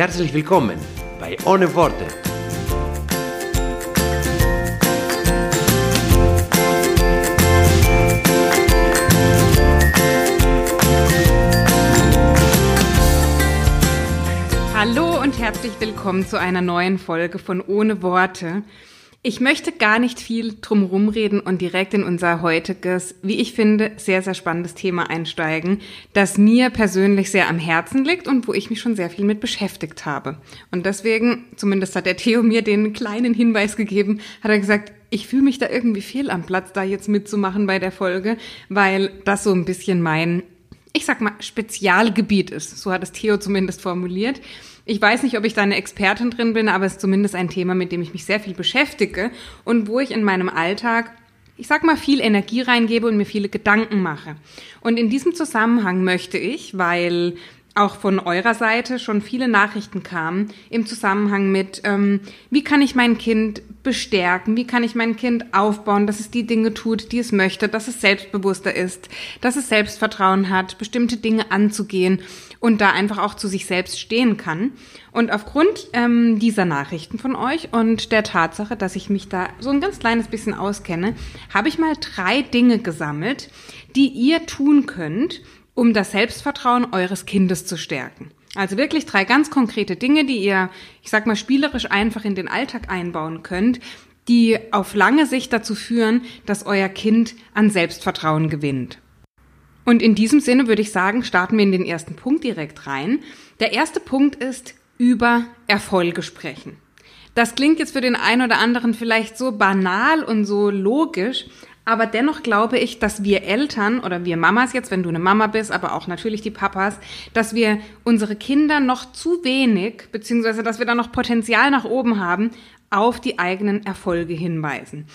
Herzlich willkommen bei Ohne Worte. Hallo und herzlich willkommen zu einer neuen Folge von Ohne Worte. Ich möchte gar nicht viel drumherum reden und direkt in unser heutiges, wie ich finde, sehr, sehr spannendes Thema einsteigen, das mir persönlich sehr am Herzen liegt und wo ich mich schon sehr viel mit beschäftigt habe. Und deswegen, zumindest hat der Theo mir den kleinen Hinweis gegeben, hat er gesagt, ich fühle mich da irgendwie fehl am Platz, da jetzt mitzumachen bei der Folge, weil das so ein bisschen mein ich sag mal, Spezialgebiet ist. So hat es Theo zumindest formuliert. Ich weiß nicht, ob ich da eine Expertin drin bin, aber es ist zumindest ein Thema, mit dem ich mich sehr viel beschäftige und wo ich in meinem Alltag, ich sag mal, viel Energie reingebe und mir viele Gedanken mache. Und in diesem Zusammenhang möchte ich, weil auch von eurer Seite schon viele Nachrichten kamen im Zusammenhang mit, ähm, wie kann ich mein Kind bestärken, wie kann ich mein Kind aufbauen, dass es die Dinge tut, die es möchte, dass es selbstbewusster ist, dass es Selbstvertrauen hat, bestimmte Dinge anzugehen und da einfach auch zu sich selbst stehen kann. Und aufgrund ähm, dieser Nachrichten von euch und der Tatsache, dass ich mich da so ein ganz kleines bisschen auskenne, habe ich mal drei Dinge gesammelt, die ihr tun könnt, um das Selbstvertrauen eures Kindes zu stärken. Also wirklich drei ganz konkrete Dinge, die ihr, ich sag mal, spielerisch einfach in den Alltag einbauen könnt, die auf lange Sicht dazu führen, dass euer Kind an Selbstvertrauen gewinnt. Und in diesem Sinne würde ich sagen, starten wir in den ersten Punkt direkt rein. Der erste Punkt ist über Erfolge sprechen. Das klingt jetzt für den einen oder anderen vielleicht so banal und so logisch, aber dennoch glaube ich, dass wir Eltern oder wir Mamas jetzt, wenn du eine Mama bist, aber auch natürlich die Papas, dass wir unsere Kinder noch zu wenig, beziehungsweise dass wir da noch Potenzial nach oben haben, auf die eigenen Erfolge hinweisen.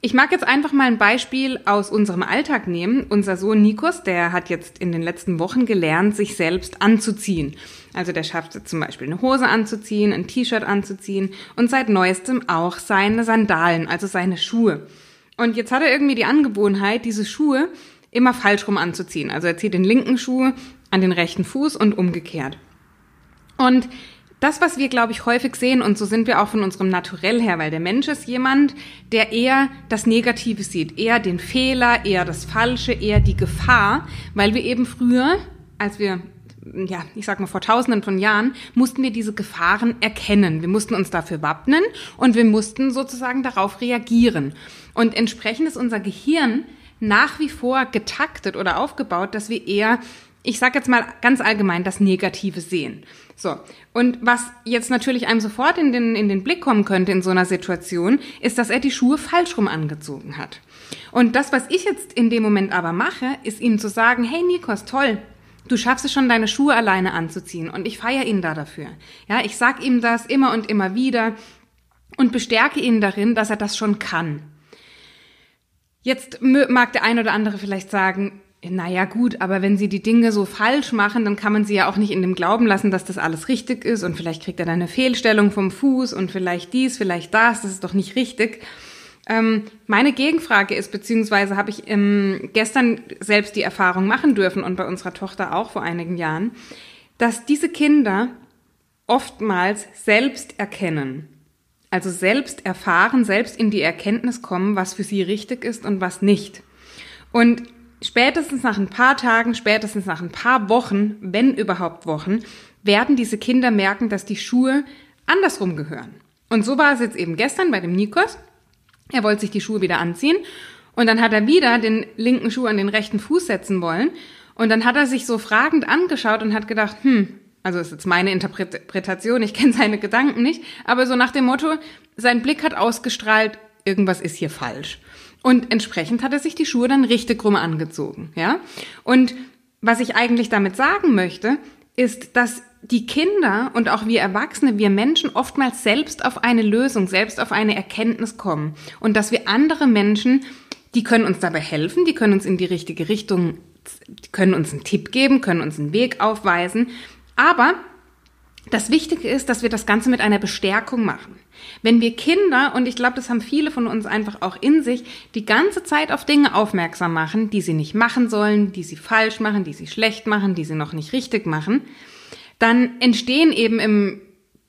Ich mag jetzt einfach mal ein Beispiel aus unserem Alltag nehmen. Unser Sohn Nikos, der hat jetzt in den letzten Wochen gelernt, sich selbst anzuziehen. Also der schafft zum Beispiel eine Hose anzuziehen, ein T-Shirt anzuziehen und seit neuestem auch seine Sandalen, also seine Schuhe. Und jetzt hat er irgendwie die Angewohnheit, diese Schuhe immer falsch rum anzuziehen. Also er zieht den linken Schuh an den rechten Fuß und umgekehrt. Und das, was wir, glaube ich, häufig sehen, und so sind wir auch von unserem Naturell her, weil der Mensch ist jemand, der eher das Negative sieht, eher den Fehler, eher das Falsche, eher die Gefahr, weil wir eben früher, als wir ja, ich sag mal, vor tausenden von Jahren, mussten wir diese Gefahren erkennen. Wir mussten uns dafür wappnen und wir mussten sozusagen darauf reagieren. Und entsprechend ist unser Gehirn nach wie vor getaktet oder aufgebaut, dass wir eher, ich sag jetzt mal ganz allgemein, das Negative sehen. So. Und was jetzt natürlich einem sofort in den, in den Blick kommen könnte in so einer Situation, ist, dass er die Schuhe falsch rum angezogen hat. Und das, was ich jetzt in dem Moment aber mache, ist ihm zu sagen, hey Nikos, toll, Du schaffst es schon, deine Schuhe alleine anzuziehen und ich feiere ihn da dafür. Ja, ich sag ihm das immer und immer wieder und bestärke ihn darin, dass er das schon kann. Jetzt mag der ein oder andere vielleicht sagen, naja gut, aber wenn sie die Dinge so falsch machen, dann kann man sie ja auch nicht in dem Glauben lassen, dass das alles richtig ist und vielleicht kriegt er dann eine Fehlstellung vom Fuß und vielleicht dies, vielleicht das, das ist doch nicht richtig. Ähm, meine Gegenfrage ist, beziehungsweise habe ich ähm, gestern selbst die Erfahrung machen dürfen und bei unserer Tochter auch vor einigen Jahren, dass diese Kinder oftmals selbst erkennen, also selbst erfahren, selbst in die Erkenntnis kommen, was für sie richtig ist und was nicht. Und spätestens nach ein paar Tagen, spätestens nach ein paar Wochen, wenn überhaupt Wochen, werden diese Kinder merken, dass die Schuhe andersrum gehören. Und so war es jetzt eben gestern bei dem Nikos. Er wollte sich die Schuhe wieder anziehen und dann hat er wieder den linken Schuh an den rechten Fuß setzen wollen und dann hat er sich so fragend angeschaut und hat gedacht, hm, also ist jetzt meine Interpretation, ich kenne seine Gedanken nicht, aber so nach dem Motto, sein Blick hat ausgestrahlt, irgendwas ist hier falsch. Und entsprechend hat er sich die Schuhe dann richtig rum angezogen, ja? Und was ich eigentlich damit sagen möchte, ist, dass die Kinder und auch wir Erwachsene, wir Menschen oftmals selbst auf eine Lösung, selbst auf eine Erkenntnis kommen und dass wir andere Menschen, die können uns dabei helfen, die können uns in die richtige Richtung, können uns einen Tipp geben, können uns einen Weg aufweisen, aber das Wichtige ist, dass wir das Ganze mit einer Bestärkung machen. Wenn wir Kinder, und ich glaube, das haben viele von uns einfach auch in sich, die ganze Zeit auf Dinge aufmerksam machen, die sie nicht machen sollen, die sie falsch machen, die sie schlecht machen, die sie noch nicht richtig machen, dann entstehen eben im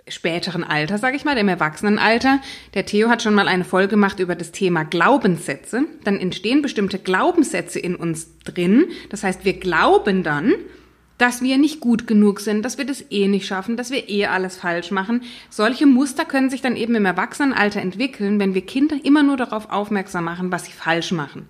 späteren Alter, sage ich mal, im Erwachsenenalter, der Theo hat schon mal eine Folge gemacht über das Thema Glaubenssätze, dann entstehen bestimmte Glaubenssätze in uns drin. Das heißt, wir glauben dann, dass wir nicht gut genug sind, dass wir das eh nicht schaffen, dass wir eh alles falsch machen. Solche Muster können sich dann eben im Erwachsenenalter entwickeln, wenn wir Kinder immer nur darauf aufmerksam machen, was sie falsch machen.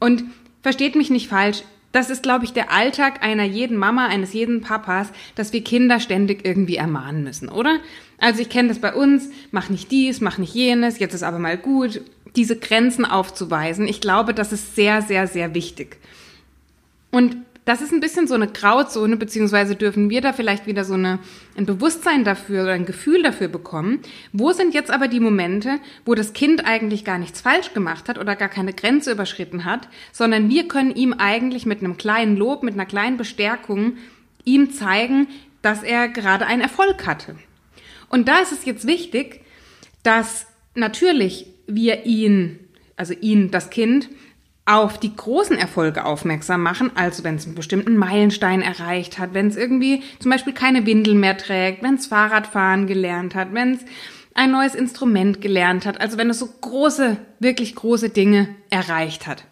Und versteht mich nicht falsch, das ist, glaube ich, der Alltag einer jeden Mama, eines jeden Papas, dass wir Kinder ständig irgendwie ermahnen müssen, oder? Also ich kenne das bei uns, mach nicht dies, mach nicht jenes, jetzt ist aber mal gut, diese Grenzen aufzuweisen. Ich glaube, das ist sehr, sehr, sehr wichtig. Und das ist ein bisschen so eine Grauzone, beziehungsweise dürfen wir da vielleicht wieder so eine, ein Bewusstsein dafür oder ein Gefühl dafür bekommen. Wo sind jetzt aber die Momente, wo das Kind eigentlich gar nichts falsch gemacht hat oder gar keine Grenze überschritten hat, sondern wir können ihm eigentlich mit einem kleinen Lob, mit einer kleinen Bestärkung ihm zeigen, dass er gerade einen Erfolg hatte. Und da ist es jetzt wichtig, dass natürlich wir ihn, also ihn, das Kind, auf die großen Erfolge aufmerksam machen, also wenn es einen bestimmten Meilenstein erreicht hat, wenn es irgendwie zum Beispiel keine Windel mehr trägt, wenn es Fahrradfahren gelernt hat, wenn es ein neues Instrument gelernt hat, also wenn es so große, wirklich große Dinge erreicht hat.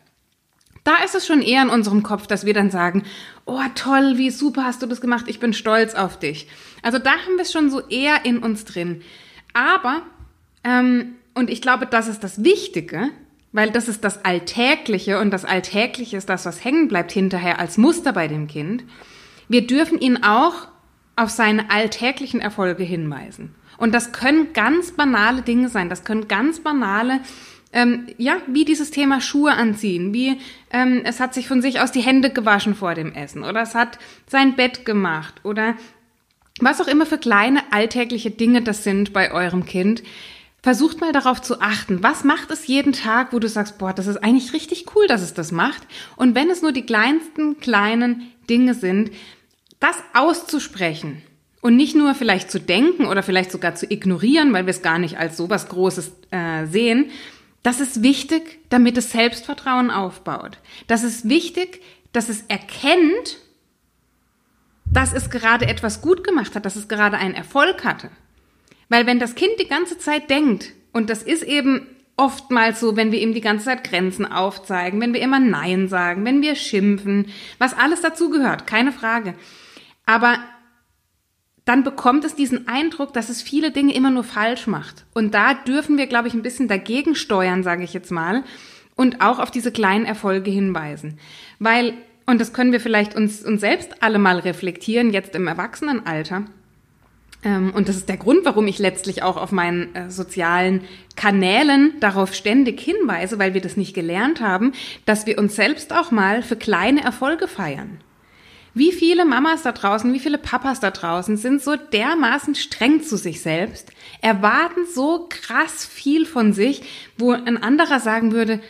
Da ist es schon eher in unserem Kopf, dass wir dann sagen, oh toll, wie super hast du das gemacht, ich bin stolz auf dich. Also da haben wir es schon so eher in uns drin. Aber, ähm, und ich glaube, das ist das Wichtige, weil das ist das Alltägliche und das Alltägliche ist das, was hängen bleibt hinterher als Muster bei dem Kind. Wir dürfen ihn auch auf seine alltäglichen Erfolge hinweisen. Und das können ganz banale Dinge sein. Das können ganz banale, ähm, ja, wie dieses Thema Schuhe anziehen, wie ähm, es hat sich von sich aus die Hände gewaschen vor dem Essen oder es hat sein Bett gemacht oder was auch immer für kleine alltägliche Dinge das sind bei eurem Kind, Versucht mal darauf zu achten, was macht es jeden Tag, wo du sagst, boah, das ist eigentlich richtig cool, dass es das macht. Und wenn es nur die kleinsten kleinen Dinge sind, das auszusprechen und nicht nur vielleicht zu denken oder vielleicht sogar zu ignorieren, weil wir es gar nicht als sowas Großes äh, sehen, das ist wichtig, damit es Selbstvertrauen aufbaut. Das ist wichtig, dass es erkennt, dass es gerade etwas gut gemacht hat, dass es gerade einen Erfolg hatte. Weil wenn das Kind die ganze Zeit denkt, und das ist eben oftmals so, wenn wir ihm die ganze Zeit Grenzen aufzeigen, wenn wir immer Nein sagen, wenn wir schimpfen, was alles dazu gehört, keine Frage. Aber dann bekommt es diesen Eindruck, dass es viele Dinge immer nur falsch macht. Und da dürfen wir, glaube ich, ein bisschen dagegen steuern, sage ich jetzt mal, und auch auf diese kleinen Erfolge hinweisen. Weil, und das können wir vielleicht uns, uns selbst alle mal reflektieren, jetzt im Erwachsenenalter, und das ist der Grund, warum ich letztlich auch auf meinen äh, sozialen Kanälen darauf ständig hinweise, weil wir das nicht gelernt haben, dass wir uns selbst auch mal für kleine Erfolge feiern. Wie viele Mamas da draußen, wie viele Papas da draußen sind so dermaßen streng zu sich selbst, erwarten so krass viel von sich, wo ein anderer sagen würde,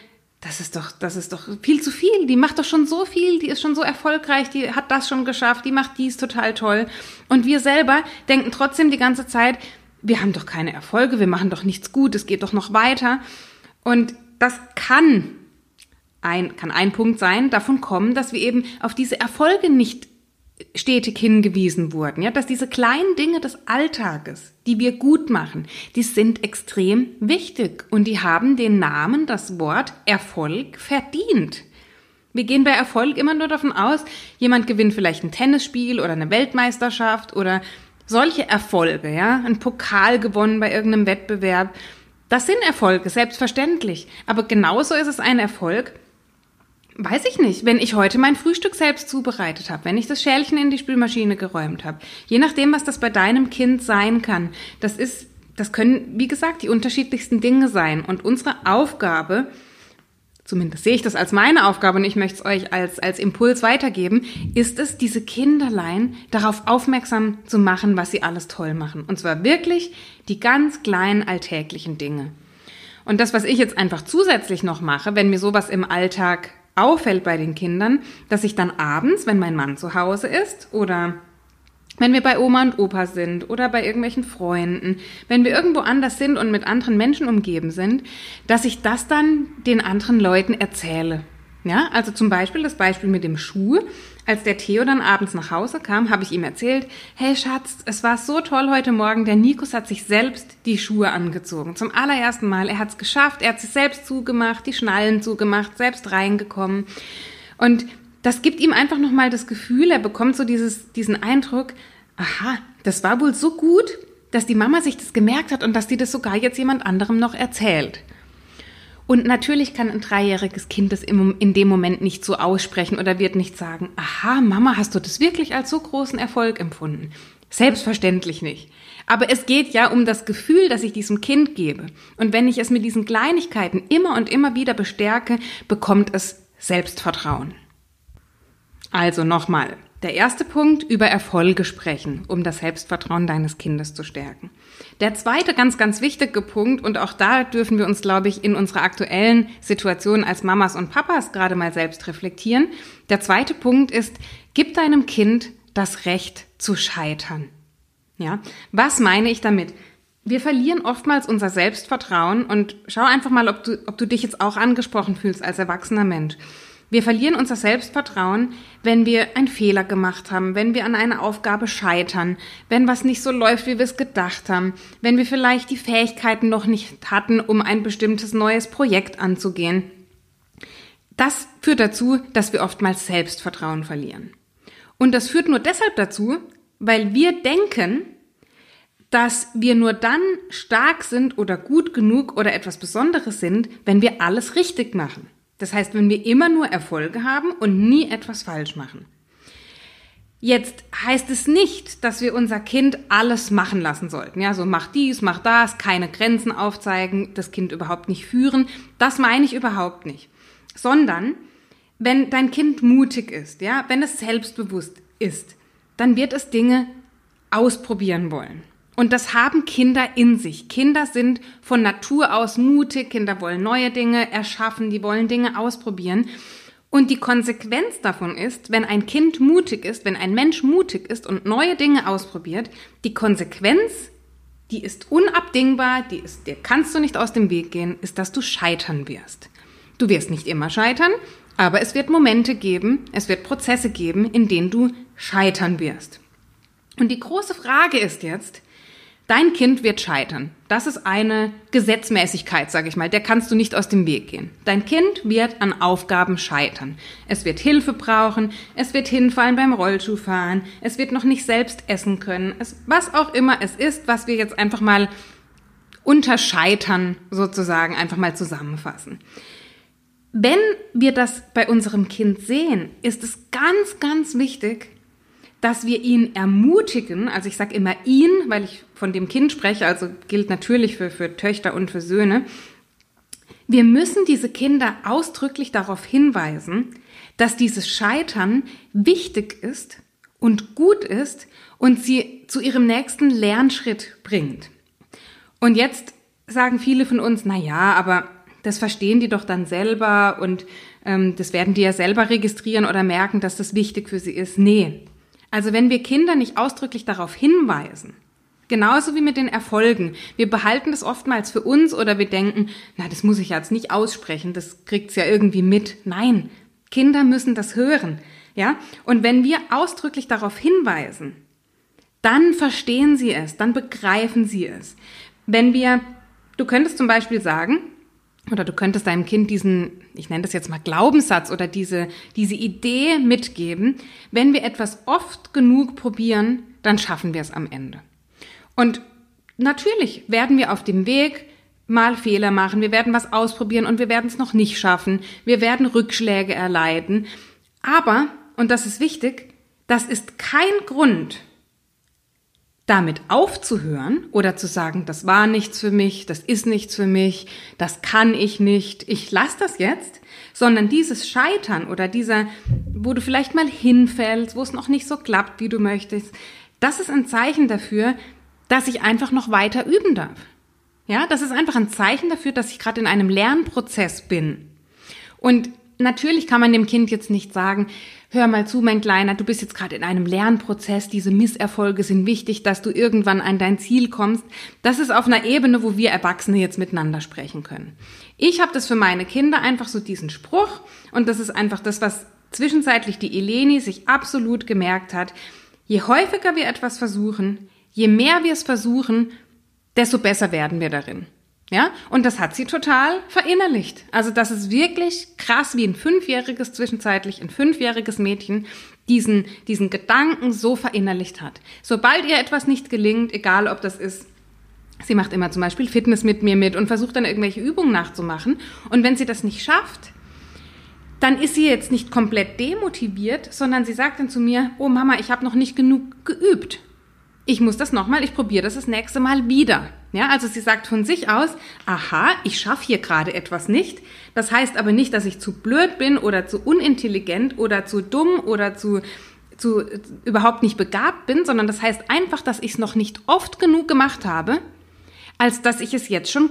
das ist doch, das ist doch viel zu viel. Die macht doch schon so viel, die ist schon so erfolgreich, die hat das schon geschafft, die macht dies total toll. Und wir selber denken trotzdem die ganze Zeit, wir haben doch keine Erfolge, wir machen doch nichts gut, es geht doch noch weiter. Und das kann ein, kann ein Punkt sein, davon kommen, dass wir eben auf diese Erfolge nicht stetig hingewiesen wurden, ja, dass diese kleinen Dinge des Alltages, die wir gut machen, die sind extrem wichtig und die haben den Namen, das Wort Erfolg verdient. Wir gehen bei Erfolg immer nur davon aus, jemand gewinnt vielleicht ein Tennisspiel oder eine Weltmeisterschaft oder solche Erfolge, ja, ein Pokal gewonnen bei irgendeinem Wettbewerb. Das sind Erfolge, selbstverständlich. Aber genauso ist es ein Erfolg, Weiß ich nicht. Wenn ich heute mein Frühstück selbst zubereitet habe, wenn ich das Schälchen in die Spülmaschine geräumt habe, je nachdem, was das bei deinem Kind sein kann, das ist, das können, wie gesagt, die unterschiedlichsten Dinge sein. Und unsere Aufgabe, zumindest sehe ich das als meine Aufgabe und ich möchte es euch als, als Impuls weitergeben, ist es, diese Kinderlein darauf aufmerksam zu machen, was sie alles toll machen. Und zwar wirklich die ganz kleinen alltäglichen Dinge. Und das, was ich jetzt einfach zusätzlich noch mache, wenn mir sowas im Alltag auffällt bei den Kindern, dass ich dann abends, wenn mein Mann zu Hause ist oder wenn wir bei Oma und Opa sind oder bei irgendwelchen Freunden, wenn wir irgendwo anders sind und mit anderen Menschen umgeben sind, dass ich das dann den anderen Leuten erzähle. Ja, also zum Beispiel das Beispiel mit dem Schuh. Als der Theo dann abends nach Hause kam, habe ich ihm erzählt, hey Schatz, es war so toll heute Morgen, der Nikos hat sich selbst die Schuhe angezogen. Zum allerersten Mal. Er hat es geschafft, er hat sich selbst zugemacht, die Schnallen zugemacht, selbst reingekommen. Und das gibt ihm einfach nochmal das Gefühl, er bekommt so dieses, diesen Eindruck, aha, das war wohl so gut, dass die Mama sich das gemerkt hat und dass die das sogar jetzt jemand anderem noch erzählt. Und natürlich kann ein dreijähriges Kind das in dem Moment nicht so aussprechen oder wird nicht sagen, aha, Mama, hast du das wirklich als so großen Erfolg empfunden? Selbstverständlich nicht. Aber es geht ja um das Gefühl, das ich diesem Kind gebe. Und wenn ich es mit diesen Kleinigkeiten immer und immer wieder bestärke, bekommt es Selbstvertrauen. Also nochmal, der erste Punkt, über Erfolge sprechen, um das Selbstvertrauen deines Kindes zu stärken. Der zweite ganz, ganz wichtige Punkt, und auch da dürfen wir uns, glaube ich, in unserer aktuellen Situation als Mamas und Papas gerade mal selbst reflektieren. Der zweite Punkt ist, gib deinem Kind das Recht zu scheitern. Ja, was meine ich damit? Wir verlieren oftmals unser Selbstvertrauen und schau einfach mal, ob du, ob du dich jetzt auch angesprochen fühlst als erwachsener Mensch. Wir verlieren unser Selbstvertrauen, wenn wir einen Fehler gemacht haben, wenn wir an einer Aufgabe scheitern, wenn was nicht so läuft, wie wir es gedacht haben, wenn wir vielleicht die Fähigkeiten noch nicht hatten, um ein bestimmtes neues Projekt anzugehen. Das führt dazu, dass wir oftmals Selbstvertrauen verlieren. Und das führt nur deshalb dazu, weil wir denken, dass wir nur dann stark sind oder gut genug oder etwas Besonderes sind, wenn wir alles richtig machen. Das heißt, wenn wir immer nur Erfolge haben und nie etwas falsch machen. Jetzt heißt es nicht, dass wir unser Kind alles machen lassen sollten. Ja, so mach dies, mach das, keine Grenzen aufzeigen, das Kind überhaupt nicht führen. Das meine ich überhaupt nicht. Sondern, wenn dein Kind mutig ist, ja, wenn es selbstbewusst ist, dann wird es Dinge ausprobieren wollen. Und das haben Kinder in sich. Kinder sind von Natur aus mutig, Kinder wollen neue Dinge erschaffen, die wollen Dinge ausprobieren. Und die Konsequenz davon ist, wenn ein Kind mutig ist, wenn ein Mensch mutig ist und neue Dinge ausprobiert, die Konsequenz, die ist unabdingbar, die ist, der kannst du nicht aus dem Weg gehen, ist, dass du scheitern wirst. Du wirst nicht immer scheitern, aber es wird Momente geben, es wird Prozesse geben, in denen du scheitern wirst. Und die große Frage ist jetzt, Dein Kind wird scheitern. Das ist eine Gesetzmäßigkeit, sage ich mal. Der kannst du nicht aus dem Weg gehen. Dein Kind wird an Aufgaben scheitern. Es wird Hilfe brauchen, es wird hinfallen beim Rollschuhfahren, es wird noch nicht selbst essen können. Es, was auch immer es ist, was wir jetzt einfach mal unterscheitern sozusagen einfach mal zusammenfassen. Wenn wir das bei unserem Kind sehen, ist es ganz, ganz wichtig, dass wir ihn ermutigen, also ich sage immer ihn, weil ich von dem Kind spreche, also gilt natürlich für, für Töchter und für Söhne, wir müssen diese Kinder ausdrücklich darauf hinweisen, dass dieses Scheitern wichtig ist und gut ist und sie zu ihrem nächsten Lernschritt bringt. Und jetzt sagen viele von uns, na ja, aber das verstehen die doch dann selber und ähm, das werden die ja selber registrieren oder merken, dass das wichtig für sie ist. Nee, also wenn wir Kinder nicht ausdrücklich darauf hinweisen, genauso wie mit den Erfolgen, wir behalten das oftmals für uns oder wir denken, na, das muss ich jetzt nicht aussprechen, das kriegt's ja irgendwie mit. Nein, Kinder müssen das hören, ja? Und wenn wir ausdrücklich darauf hinweisen, dann verstehen sie es, dann begreifen sie es. Wenn wir, du könntest zum Beispiel sagen, oder du könntest deinem Kind diesen, ich nenne das jetzt mal Glaubenssatz oder diese, diese Idee mitgeben, wenn wir etwas oft genug probieren, dann schaffen wir es am Ende. Und natürlich werden wir auf dem Weg mal Fehler machen, wir werden was ausprobieren und wir werden es noch nicht schaffen, wir werden Rückschläge erleiden. Aber, und das ist wichtig, das ist kein Grund, damit aufzuhören oder zu sagen, das war nichts für mich, das ist nichts für mich, das kann ich nicht, ich lasse das jetzt, sondern dieses Scheitern oder dieser, wo du vielleicht mal hinfällst, wo es noch nicht so klappt, wie du möchtest, das ist ein Zeichen dafür, dass ich einfach noch weiter üben darf. Ja, das ist einfach ein Zeichen dafür, dass ich gerade in einem Lernprozess bin. Und natürlich kann man dem Kind jetzt nicht sagen, hör mal zu, mein Kleiner, du bist jetzt gerade in einem Lernprozess, diese Misserfolge sind wichtig, dass du irgendwann an dein Ziel kommst. Das ist auf einer Ebene, wo wir Erwachsene jetzt miteinander sprechen können. Ich habe das für meine Kinder einfach so diesen Spruch und das ist einfach das, was zwischenzeitlich die Eleni sich absolut gemerkt hat. Je häufiger wir etwas versuchen, je mehr wir es versuchen, desto besser werden wir darin. Ja, und das hat sie total verinnerlicht. Also das ist wirklich krass, wie ein fünfjähriges, zwischenzeitlich ein fünfjähriges Mädchen diesen, diesen Gedanken so verinnerlicht hat. Sobald ihr etwas nicht gelingt, egal ob das ist, sie macht immer zum Beispiel Fitness mit mir mit und versucht dann irgendwelche Übungen nachzumachen. Und wenn sie das nicht schafft, dann ist sie jetzt nicht komplett demotiviert, sondern sie sagt dann zu mir, oh Mama, ich habe noch nicht genug geübt ich muss das nochmal, ich probiere das das nächste Mal wieder. Ja, also sie sagt von sich aus, aha, ich schaffe hier gerade etwas nicht. Das heißt aber nicht, dass ich zu blöd bin oder zu unintelligent oder zu dumm oder zu, zu überhaupt nicht begabt bin, sondern das heißt einfach, dass ich es noch nicht oft genug gemacht habe, als dass ich es jetzt schon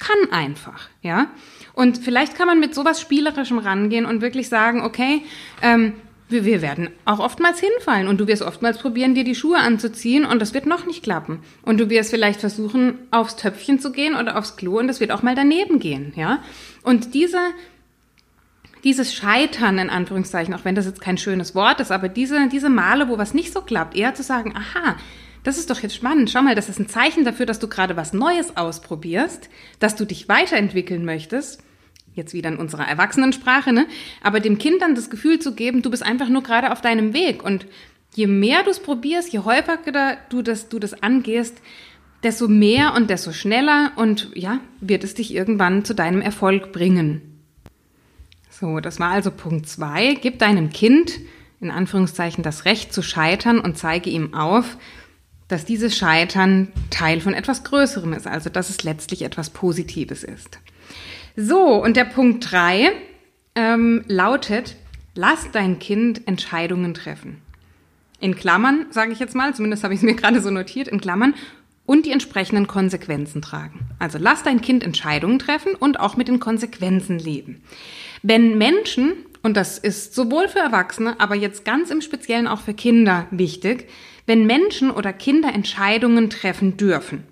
kann einfach. Ja, und vielleicht kann man mit sowas Spielerischem rangehen und wirklich sagen, okay, ähm, wir, wir werden auch oftmals hinfallen und du wirst oftmals probieren, dir die Schuhe anzuziehen und das wird noch nicht klappen. Und du wirst vielleicht versuchen, aufs Töpfchen zu gehen oder aufs Klo und das wird auch mal daneben gehen, ja. Und diese, dieses Scheitern in Anführungszeichen, auch wenn das jetzt kein schönes Wort ist, aber diese, diese Male, wo was nicht so klappt, eher zu sagen, aha, das ist doch jetzt spannend. Schau mal, das ist ein Zeichen dafür, dass du gerade was Neues ausprobierst, dass du dich weiterentwickeln möchtest jetzt wieder in unserer Erwachsenensprache, ne? Aber dem Kind dann das Gefühl zu geben, du bist einfach nur gerade auf deinem Weg. Und je mehr du es probierst, je häufiger du das, du das angehst, desto mehr und desto schneller und ja, wird es dich irgendwann zu deinem Erfolg bringen. So, das war also Punkt zwei. Gib deinem Kind in Anführungszeichen das Recht zu scheitern und zeige ihm auf, dass dieses Scheitern Teil von etwas Größerem ist, also dass es letztlich etwas Positives ist. So, und der Punkt drei ähm, lautet, lass dein Kind Entscheidungen treffen. In Klammern, sage ich jetzt mal, zumindest habe ich es mir gerade so notiert, in Klammern, und die entsprechenden Konsequenzen tragen. Also lass dein Kind Entscheidungen treffen und auch mit den Konsequenzen leben. Wenn Menschen, und das ist sowohl für Erwachsene, aber jetzt ganz im Speziellen auch für Kinder wichtig, wenn Menschen oder Kinder Entscheidungen treffen dürfen,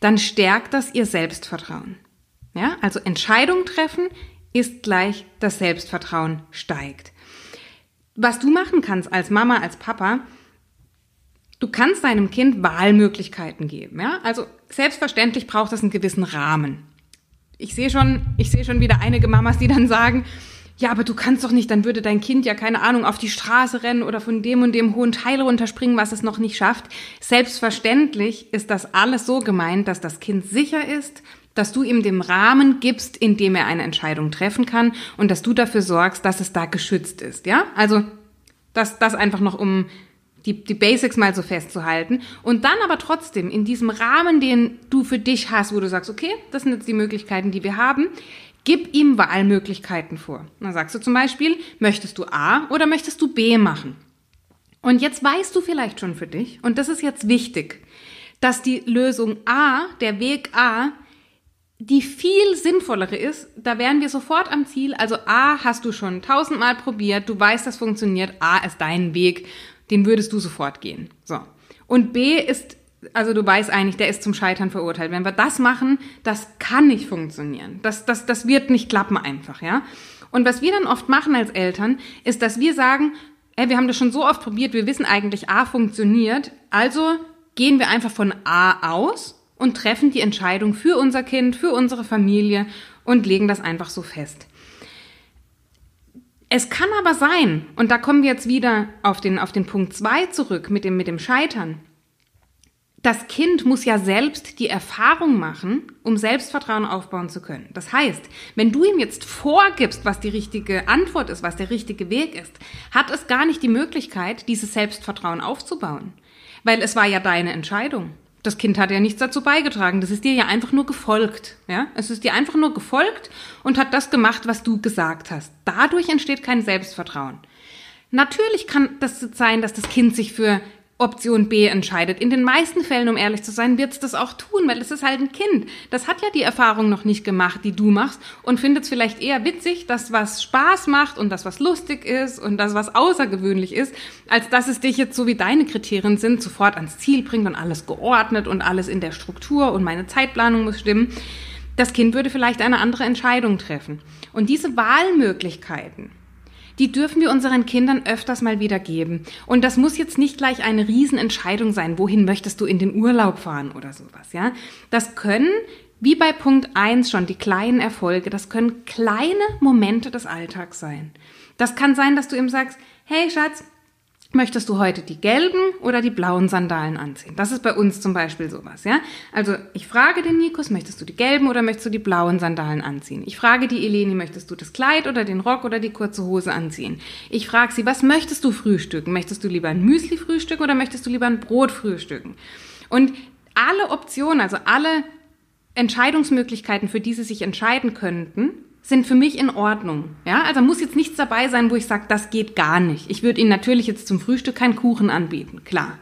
dann stärkt das ihr Selbstvertrauen. Ja, also Entscheidung treffen ist gleich das Selbstvertrauen steigt. Was du machen kannst als Mama, als Papa, du kannst deinem Kind Wahlmöglichkeiten geben. Ja, also selbstverständlich braucht es einen gewissen Rahmen. Ich sehe schon, ich sehe schon wieder einige Mamas, die dann sagen, ja, aber du kannst doch nicht, dann würde dein Kind ja keine Ahnung auf die Straße rennen oder von dem und dem hohen Teil runterspringen, was es noch nicht schafft. Selbstverständlich ist das alles so gemeint, dass das Kind sicher ist, dass du ihm den Rahmen gibst, in dem er eine Entscheidung treffen kann und dass du dafür sorgst, dass es da geschützt ist, ja? Also, das, das einfach noch um die, die Basics mal so festzuhalten und dann aber trotzdem in diesem Rahmen, den du für dich hast, wo du sagst, okay, das sind jetzt die Möglichkeiten, die wir haben, gib ihm Wahlmöglichkeiten vor. Dann sagst du zum Beispiel, möchtest du A oder möchtest du B machen? Und jetzt weißt du vielleicht schon für dich, und das ist jetzt wichtig, dass die Lösung A, der Weg A, die viel sinnvollere ist, da wären wir sofort am Ziel. Also A hast du schon tausendmal probiert, du weißt, das funktioniert. A ist dein Weg, den würdest du sofort gehen. So. Und B ist, also du weißt eigentlich, der ist zum Scheitern verurteilt. Wenn wir das machen, das kann nicht funktionieren. Das, das, das wird nicht klappen einfach, ja. Und was wir dann oft machen als Eltern, ist, dass wir sagen, ey, wir haben das schon so oft probiert, wir wissen eigentlich, A funktioniert, also gehen wir einfach von A aus und treffen die Entscheidung für unser Kind, für unsere Familie und legen das einfach so fest. Es kann aber sein, und da kommen wir jetzt wieder auf den, auf den Punkt zwei zurück mit dem, mit dem Scheitern. Das Kind muss ja selbst die Erfahrung machen, um Selbstvertrauen aufbauen zu können. Das heißt, wenn du ihm jetzt vorgibst, was die richtige Antwort ist, was der richtige Weg ist, hat es gar nicht die Möglichkeit, dieses Selbstvertrauen aufzubauen. Weil es war ja deine Entscheidung. Das Kind hat ja nichts dazu beigetragen. Das ist dir ja einfach nur gefolgt. Ja? Es ist dir einfach nur gefolgt und hat das gemacht, was du gesagt hast. Dadurch entsteht kein Selbstvertrauen. Natürlich kann das sein, dass das Kind sich für Option B entscheidet. In den meisten Fällen, um ehrlich zu sein, wird es das auch tun, weil es ist halt ein Kind. Das hat ja die Erfahrung noch nicht gemacht, die du machst und findet es vielleicht eher witzig, dass was Spaß macht und das was lustig ist und das was außergewöhnlich ist, als dass es dich jetzt so wie deine Kriterien sind, sofort ans Ziel bringt und alles geordnet und alles in der Struktur und meine Zeitplanung muss stimmen. Das Kind würde vielleicht eine andere Entscheidung treffen. Und diese Wahlmöglichkeiten, die dürfen wir unseren Kindern öfters mal wieder geben. Und das muss jetzt nicht gleich eine Riesenentscheidung sein, wohin möchtest du in den Urlaub fahren oder sowas, ja? Das können wie bei Punkt 1 schon die kleinen Erfolge, das können kleine Momente des Alltags sein. Das kann sein, dass du ihm sagst, hey Schatz, Möchtest du heute die gelben oder die blauen Sandalen anziehen? Das ist bei uns zum Beispiel sowas, ja? Also ich frage den Nikos, möchtest du die gelben oder möchtest du die blauen Sandalen anziehen? Ich frage die Eleni, möchtest du das Kleid oder den Rock oder die kurze Hose anziehen? Ich frage sie, was möchtest du frühstücken? Möchtest du lieber ein Müsli frühstücken oder möchtest du lieber ein Brot frühstücken? Und alle Optionen, also alle Entscheidungsmöglichkeiten, für die sie sich entscheiden könnten, sind für mich in Ordnung. Ja, also muss jetzt nichts dabei sein, wo ich sage, das geht gar nicht. Ich würde Ihnen natürlich jetzt zum Frühstück keinen Kuchen anbieten, klar.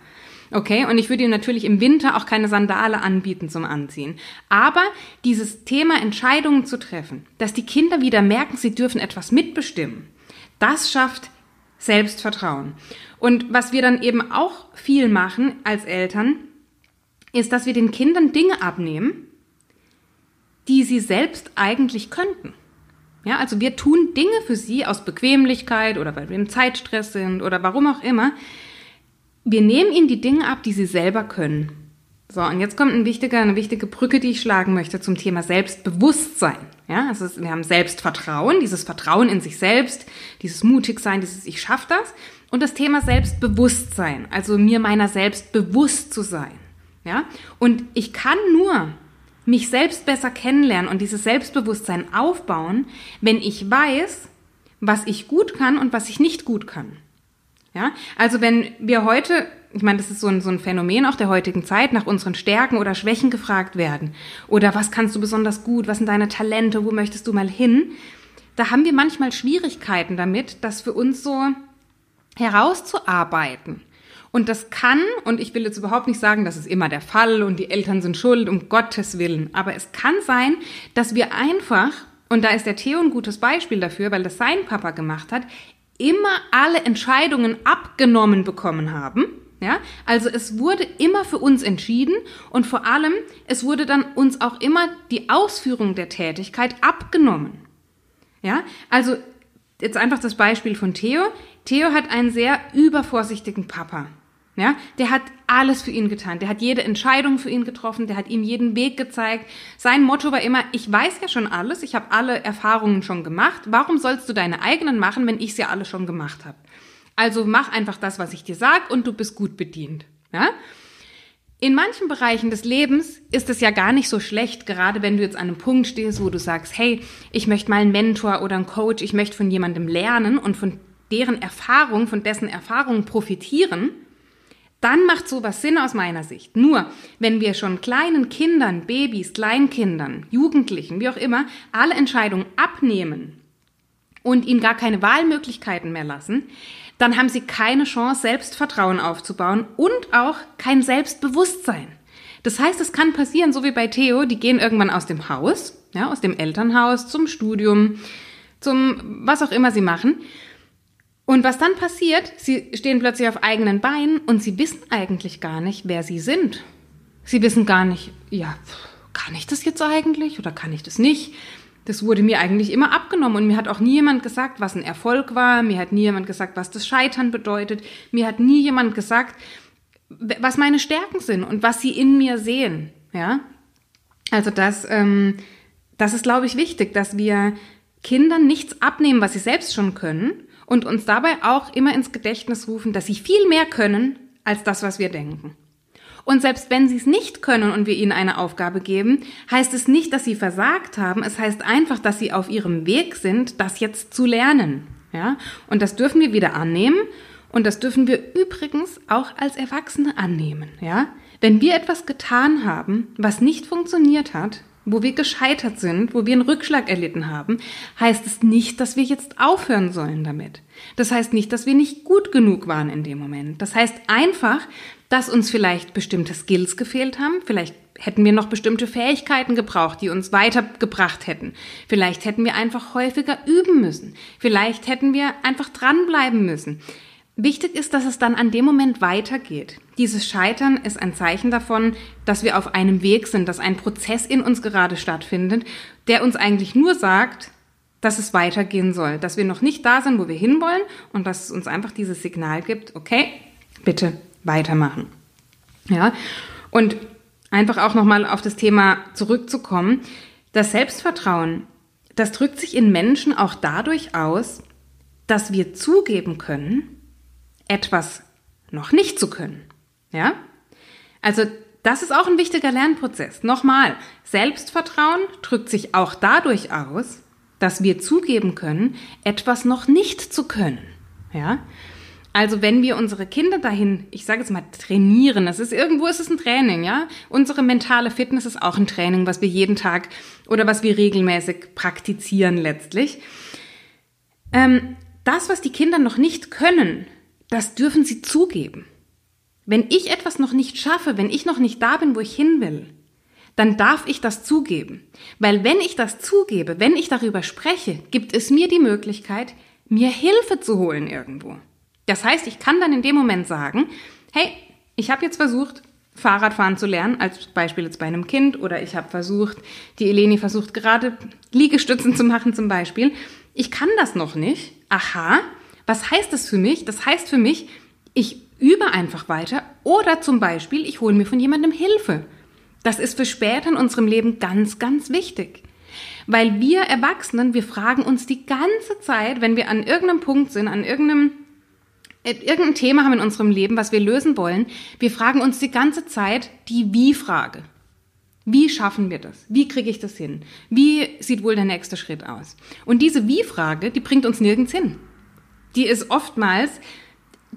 Okay, und ich würde Ihnen natürlich im Winter auch keine Sandale anbieten zum Anziehen. Aber dieses Thema Entscheidungen zu treffen, dass die Kinder wieder merken, sie dürfen etwas mitbestimmen, das schafft Selbstvertrauen. Und was wir dann eben auch viel machen als Eltern, ist, dass wir den Kindern Dinge abnehmen, die sie selbst eigentlich könnten. Ja, also wir tun Dinge für sie aus Bequemlichkeit oder weil wir im Zeitstress sind oder warum auch immer. Wir nehmen ihnen die Dinge ab, die sie selber können. So, und jetzt kommt ein wichtiger, eine wichtige Brücke, die ich schlagen möchte zum Thema Selbstbewusstsein. Ja, also wir haben Selbstvertrauen, dieses Vertrauen in sich selbst, dieses Mutigsein, dieses Ich schaff das. Und das Thema Selbstbewusstsein, also mir meiner selbst bewusst zu sein. Ja, und ich kann nur mich selbst besser kennenlernen und dieses Selbstbewusstsein aufbauen, wenn ich weiß, was ich gut kann und was ich nicht gut kann. Ja, also wenn wir heute, ich meine, das ist so ein, so ein Phänomen auch der heutigen Zeit, nach unseren Stärken oder Schwächen gefragt werden. Oder was kannst du besonders gut, was sind deine Talente, wo möchtest du mal hin, da haben wir manchmal Schwierigkeiten damit, das für uns so herauszuarbeiten. Und das kann, und ich will jetzt überhaupt nicht sagen, das ist immer der Fall und die Eltern sind schuld, um Gottes Willen, aber es kann sein, dass wir einfach, und da ist der Theo ein gutes Beispiel dafür, weil das sein Papa gemacht hat, immer alle Entscheidungen abgenommen bekommen haben. Ja, also es wurde immer für uns entschieden und vor allem, es wurde dann uns auch immer die Ausführung der Tätigkeit abgenommen. Ja, also jetzt einfach das Beispiel von Theo. Theo hat einen sehr übervorsichtigen Papa. Ja, der hat alles für ihn getan. Der hat jede Entscheidung für ihn getroffen. Der hat ihm jeden Weg gezeigt. Sein Motto war immer, ich weiß ja schon alles. Ich habe alle Erfahrungen schon gemacht. Warum sollst du deine eigenen machen, wenn ich sie ja alle schon gemacht habe? Also mach einfach das, was ich dir sag und du bist gut bedient. Ja? In manchen Bereichen des Lebens ist es ja gar nicht so schlecht, gerade wenn du jetzt an einem Punkt stehst, wo du sagst, hey, ich möchte mal einen Mentor oder einen Coach, ich möchte von jemandem lernen und von deren Erfahrung, von dessen Erfahrung profitieren dann macht sowas Sinn aus meiner Sicht. Nur, wenn wir schon kleinen Kindern, Babys, Kleinkindern, Jugendlichen, wie auch immer, alle Entscheidungen abnehmen und ihnen gar keine Wahlmöglichkeiten mehr lassen, dann haben sie keine Chance, Selbstvertrauen aufzubauen und auch kein Selbstbewusstsein. Das heißt, es kann passieren, so wie bei Theo, die gehen irgendwann aus dem Haus, ja, aus dem Elternhaus zum Studium, zum was auch immer sie machen und was dann passiert, sie stehen plötzlich auf eigenen Beinen und sie wissen eigentlich gar nicht, wer sie sind. Sie wissen gar nicht, ja, kann ich das jetzt eigentlich oder kann ich das nicht? Das wurde mir eigentlich immer abgenommen und mir hat auch nie jemand gesagt, was ein Erfolg war. Mir hat nie jemand gesagt, was das Scheitern bedeutet. Mir hat nie jemand gesagt, was meine Stärken sind und was sie in mir sehen. Ja, also das, ähm, das ist, glaube ich, wichtig, dass wir Kindern nichts abnehmen, was sie selbst schon können und uns dabei auch immer ins Gedächtnis rufen, dass sie viel mehr können als das, was wir denken. Und selbst wenn sie es nicht können und wir ihnen eine Aufgabe geben, heißt es nicht, dass sie versagt haben. Es heißt einfach, dass sie auf ihrem Weg sind, das jetzt zu lernen. Ja? Und das dürfen wir wieder annehmen. Und das dürfen wir übrigens auch als Erwachsene annehmen. Ja? Wenn wir etwas getan haben, was nicht funktioniert hat, wo wir gescheitert sind, wo wir einen Rückschlag erlitten haben, heißt es nicht, dass wir jetzt aufhören sollen damit. Das heißt nicht, dass wir nicht gut genug waren in dem Moment. Das heißt einfach, dass uns vielleicht bestimmte Skills gefehlt haben, vielleicht hätten wir noch bestimmte Fähigkeiten gebraucht, die uns weitergebracht hätten. Vielleicht hätten wir einfach häufiger üben müssen. Vielleicht hätten wir einfach dranbleiben müssen. Wichtig ist, dass es dann an dem Moment weitergeht. Dieses Scheitern ist ein Zeichen davon, dass wir auf einem Weg sind, dass ein Prozess in uns gerade stattfindet, der uns eigentlich nur sagt, dass es weitergehen soll, dass wir noch nicht da sind, wo wir hinwollen und dass es uns einfach dieses Signal gibt, okay, bitte weitermachen. Ja? Und einfach auch nochmal auf das Thema zurückzukommen. Das Selbstvertrauen, das drückt sich in Menschen auch dadurch aus, dass wir zugeben können, etwas noch nicht zu können. Ja? Also, das ist auch ein wichtiger Lernprozess. Nochmal, Selbstvertrauen drückt sich auch dadurch aus, dass wir zugeben können, etwas noch nicht zu können. Ja? Also wenn wir unsere Kinder dahin, ich sage jetzt mal trainieren, das ist irgendwo ist es ein Training, ja? Unsere mentale Fitness ist auch ein Training, was wir jeden Tag oder was wir regelmäßig praktizieren letztlich. Ähm, das, was die Kinder noch nicht können, das dürfen sie zugeben. Wenn ich etwas noch nicht schaffe, wenn ich noch nicht da bin, wo ich hin will, dann darf ich das zugeben. Weil wenn ich das zugebe, wenn ich darüber spreche, gibt es mir die Möglichkeit, mir Hilfe zu holen irgendwo. Das heißt, ich kann dann in dem Moment sagen, hey, ich habe jetzt versucht, Fahrradfahren zu lernen, als Beispiel jetzt bei einem Kind, oder ich habe versucht, die Eleni versucht gerade Liegestützen zu machen zum Beispiel. Ich kann das noch nicht. Aha, was heißt das für mich? Das heißt für mich, ich übe einfach weiter oder zum Beispiel, ich hole mir von jemandem Hilfe. Das ist für später in unserem Leben ganz, ganz wichtig. Weil wir Erwachsenen, wir fragen uns die ganze Zeit, wenn wir an irgendeinem Punkt sind, an irgendeinem, äh, irgendein Thema haben in unserem Leben, was wir lösen wollen, wir fragen uns die ganze Zeit die Wie-Frage. Wie schaffen wir das? Wie kriege ich das hin? Wie sieht wohl der nächste Schritt aus? Und diese Wie-Frage, die bringt uns nirgends hin die ist oftmals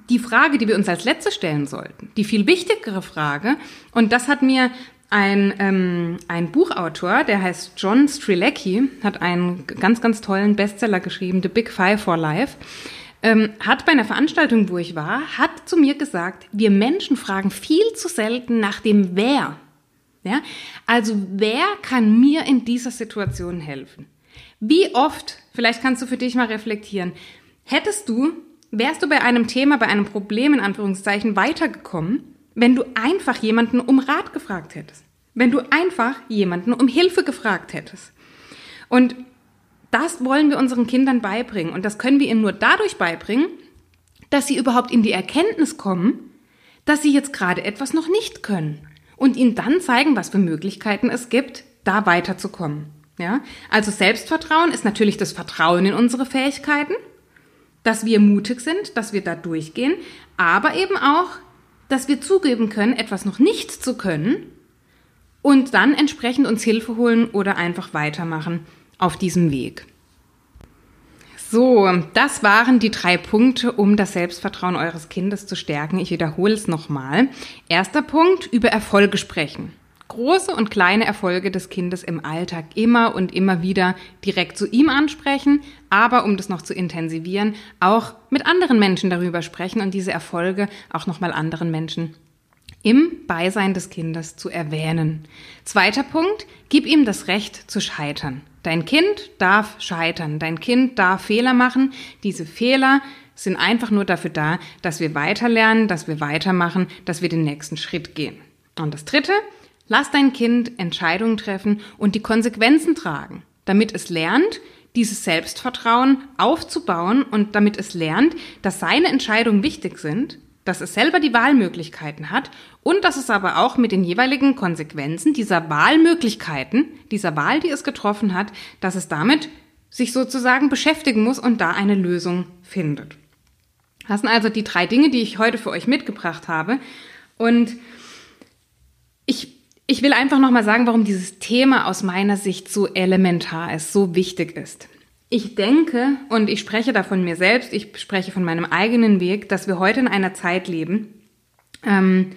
die Frage, die wir uns als letzte stellen sollten. Die viel wichtigere Frage. Und das hat mir ein, ähm, ein Buchautor, der heißt John Strilecki, hat einen ganz, ganz tollen Bestseller geschrieben, The Big Five for Life, ähm, hat bei einer Veranstaltung, wo ich war, hat zu mir gesagt, wir Menschen fragen viel zu selten nach dem Wer. Ja? Also wer kann mir in dieser Situation helfen? Wie oft, vielleicht kannst du für dich mal reflektieren, Hättest du, wärst du bei einem Thema, bei einem Problem in Anführungszeichen weitergekommen, wenn du einfach jemanden um Rat gefragt hättest. Wenn du einfach jemanden um Hilfe gefragt hättest. Und das wollen wir unseren Kindern beibringen. Und das können wir ihnen nur dadurch beibringen, dass sie überhaupt in die Erkenntnis kommen, dass sie jetzt gerade etwas noch nicht können. Und ihnen dann zeigen, was für Möglichkeiten es gibt, da weiterzukommen. Ja? Also Selbstvertrauen ist natürlich das Vertrauen in unsere Fähigkeiten dass wir mutig sind, dass wir da durchgehen, aber eben auch, dass wir zugeben können, etwas noch nicht zu können und dann entsprechend uns Hilfe holen oder einfach weitermachen auf diesem Weg. So, das waren die drei Punkte, um das Selbstvertrauen eures Kindes zu stärken. Ich wiederhole es nochmal. Erster Punkt, über Erfolge sprechen große und kleine Erfolge des Kindes im Alltag immer und immer wieder direkt zu ihm ansprechen, aber um das noch zu intensivieren, auch mit anderen Menschen darüber sprechen und diese Erfolge auch nochmal anderen Menschen im Beisein des Kindes zu erwähnen. Zweiter Punkt, gib ihm das Recht zu scheitern. Dein Kind darf scheitern, dein Kind darf Fehler machen. Diese Fehler sind einfach nur dafür da, dass wir weiterlernen, dass wir weitermachen, dass wir den nächsten Schritt gehen. Und das Dritte, Lass dein Kind Entscheidungen treffen und die Konsequenzen tragen, damit es lernt, dieses Selbstvertrauen aufzubauen und damit es lernt, dass seine Entscheidungen wichtig sind, dass es selber die Wahlmöglichkeiten hat und dass es aber auch mit den jeweiligen Konsequenzen dieser Wahlmöglichkeiten, dieser Wahl, die es getroffen hat, dass es damit sich sozusagen beschäftigen muss und da eine Lösung findet. Das sind also die drei Dinge, die ich heute für euch mitgebracht habe. Und ich ich will einfach nochmal sagen, warum dieses Thema aus meiner Sicht so elementar ist, so wichtig ist. Ich denke, und ich spreche da von mir selbst, ich spreche von meinem eigenen Weg, dass wir heute in einer Zeit leben, ähm,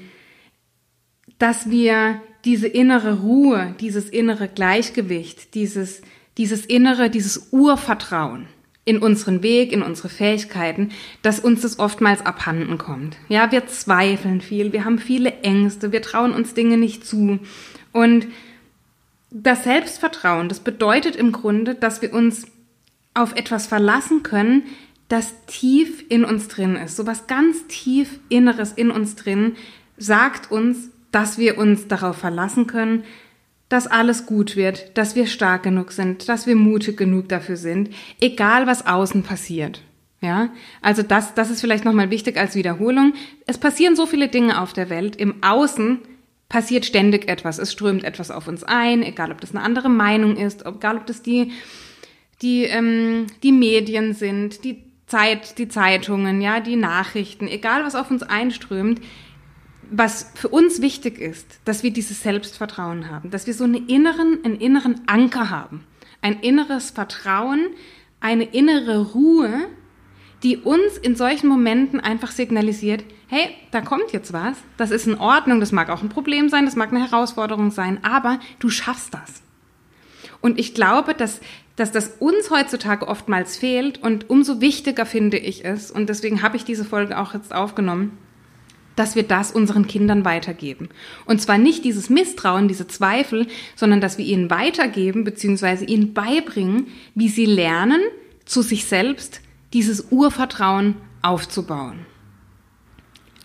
dass wir diese innere Ruhe, dieses innere Gleichgewicht, dieses, dieses innere, dieses Urvertrauen in unseren Weg, in unsere Fähigkeiten, dass uns das oftmals abhanden kommt. Ja, wir zweifeln viel, wir haben viele Ängste, wir trauen uns Dinge nicht zu. Und das Selbstvertrauen, das bedeutet im Grunde, dass wir uns auf etwas verlassen können, das tief in uns drin ist. So was ganz tief Inneres in uns drin sagt uns, dass wir uns darauf verlassen können, dass alles gut wird, dass wir stark genug sind, dass wir mutig genug dafür sind, egal was außen passiert. Ja, also das, das ist vielleicht nochmal wichtig als Wiederholung. Es passieren so viele Dinge auf der Welt. Im Außen passiert ständig etwas. Es strömt etwas auf uns ein, egal ob das eine andere Meinung ist, egal ob das die, die, ähm, die Medien sind, die Zeit, die Zeitungen, ja, die Nachrichten, egal was auf uns einströmt, was für uns wichtig ist, dass wir dieses Selbstvertrauen haben, dass wir so einen inneren, einen inneren Anker haben, ein inneres Vertrauen, eine innere Ruhe, die uns in solchen Momenten einfach signalisiert, hey, da kommt jetzt was, das ist in Ordnung, das mag auch ein Problem sein, das mag eine Herausforderung sein, aber du schaffst das. Und ich glaube, dass, dass das uns heutzutage oftmals fehlt und umso wichtiger finde ich es, und deswegen habe ich diese Folge auch jetzt aufgenommen, dass wir das unseren Kindern weitergeben. Und zwar nicht dieses Misstrauen, diese Zweifel, sondern dass wir ihnen weitergeben bzw. ihnen beibringen, wie sie lernen, zu sich selbst dieses Urvertrauen aufzubauen.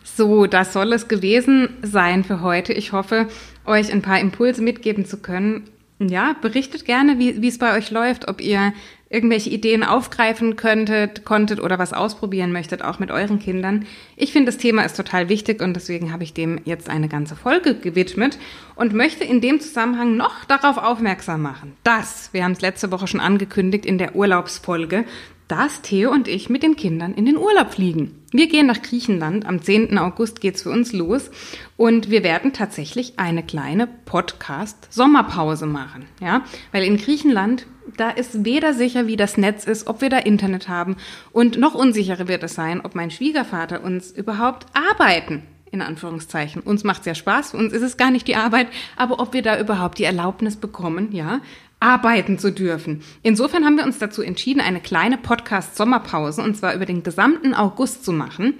So, das soll es gewesen sein für heute. Ich hoffe, euch ein paar Impulse mitgeben zu können. Ja, berichtet gerne, wie, es bei euch läuft, ob ihr irgendwelche Ideen aufgreifen könntet, konntet oder was ausprobieren möchtet, auch mit euren Kindern. Ich finde, das Thema ist total wichtig und deswegen habe ich dem jetzt eine ganze Folge gewidmet und möchte in dem Zusammenhang noch darauf aufmerksam machen, dass, wir haben es letzte Woche schon angekündigt in der Urlaubsfolge, dass Theo und ich mit den Kindern in den Urlaub fliegen. Wir gehen nach Griechenland. Am 10. August geht's für uns los. Und wir werden tatsächlich eine kleine Podcast-Sommerpause machen. Ja, weil in Griechenland, da ist weder sicher, wie das Netz ist, ob wir da Internet haben. Und noch unsicherer wird es sein, ob mein Schwiegervater uns überhaupt arbeiten in Anführungszeichen. Uns macht's ja Spaß, für uns ist es gar nicht die Arbeit, aber ob wir da überhaupt die Erlaubnis bekommen, ja, arbeiten zu dürfen. Insofern haben wir uns dazu entschieden, eine kleine Podcast-Sommerpause, und zwar über den gesamten August zu machen.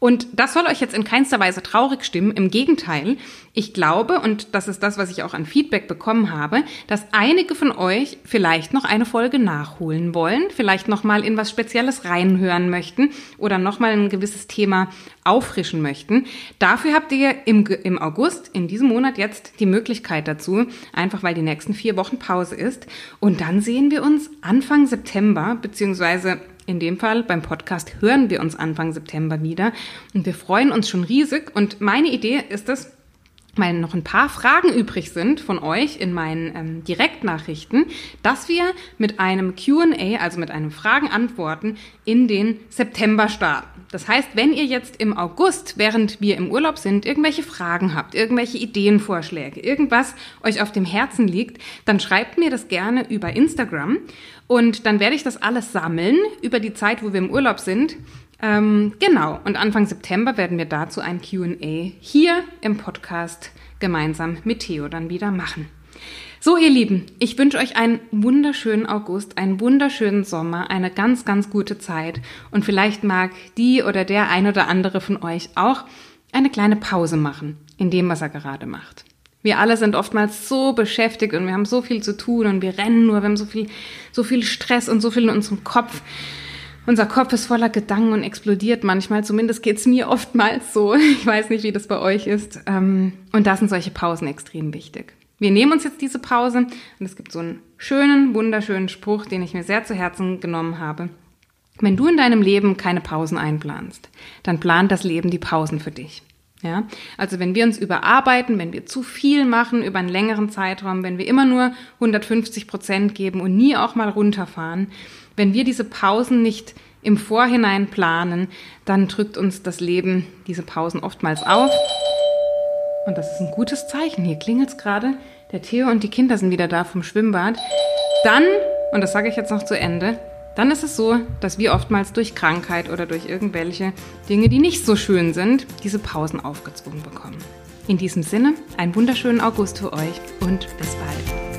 Und das soll euch jetzt in keinster Weise traurig stimmen. Im Gegenteil, ich glaube, und das ist das, was ich auch an Feedback bekommen habe, dass einige von euch vielleicht noch eine Folge nachholen wollen, vielleicht noch mal in was Spezielles reinhören möchten oder noch mal ein gewisses Thema auffrischen möchten. Dafür habt ihr im, im August, in diesem Monat jetzt, die Möglichkeit dazu, einfach weil die nächsten vier Wochen Pause ist. Und dann sehen wir uns Anfang September, beziehungsweise in dem Fall beim Podcast hören wir uns Anfang September wieder und wir freuen uns schon riesig. Und meine Idee ist es, weil noch ein paar Fragen übrig sind von euch in meinen ähm, Direktnachrichten, dass wir mit einem QA, also mit einem Fragen-Antworten, in den September starten. Das heißt, wenn ihr jetzt im August, während wir im Urlaub sind, irgendwelche Fragen habt, irgendwelche Ideenvorschläge, irgendwas euch auf dem Herzen liegt, dann schreibt mir das gerne über Instagram und dann werde ich das alles sammeln über die Zeit, wo wir im Urlaub sind. Ähm, genau, und Anfang September werden wir dazu ein QA hier im Podcast gemeinsam mit Theo dann wieder machen. So, ihr Lieben, ich wünsche euch einen wunderschönen August, einen wunderschönen Sommer, eine ganz, ganz gute Zeit. Und vielleicht mag die oder der ein oder andere von euch auch eine kleine Pause machen in dem, was er gerade macht. Wir alle sind oftmals so beschäftigt und wir haben so viel zu tun und wir rennen nur, wir haben so viel, so viel Stress und so viel in unserem Kopf. Unser Kopf ist voller Gedanken und explodiert manchmal. Zumindest geht's mir oftmals so. Ich weiß nicht, wie das bei euch ist. Ähm, und da sind solche Pausen extrem wichtig. Wir nehmen uns jetzt diese Pause und es gibt so einen schönen, wunderschönen Spruch, den ich mir sehr zu Herzen genommen habe. Wenn du in deinem Leben keine Pausen einplanst, dann plant das Leben die Pausen für dich. Ja, also wenn wir uns überarbeiten, wenn wir zu viel machen über einen längeren Zeitraum, wenn wir immer nur 150 Prozent geben und nie auch mal runterfahren, wenn wir diese Pausen nicht im Vorhinein planen, dann drückt uns das Leben diese Pausen oftmals auf. Und das ist ein gutes Zeichen. Hier klingelt es gerade. Der Theo und die Kinder sind wieder da vom Schwimmbad. Dann, und das sage ich jetzt noch zu Ende, dann ist es so, dass wir oftmals durch Krankheit oder durch irgendwelche Dinge, die nicht so schön sind, diese Pausen aufgezwungen bekommen. In diesem Sinne, einen wunderschönen August für euch und bis bald.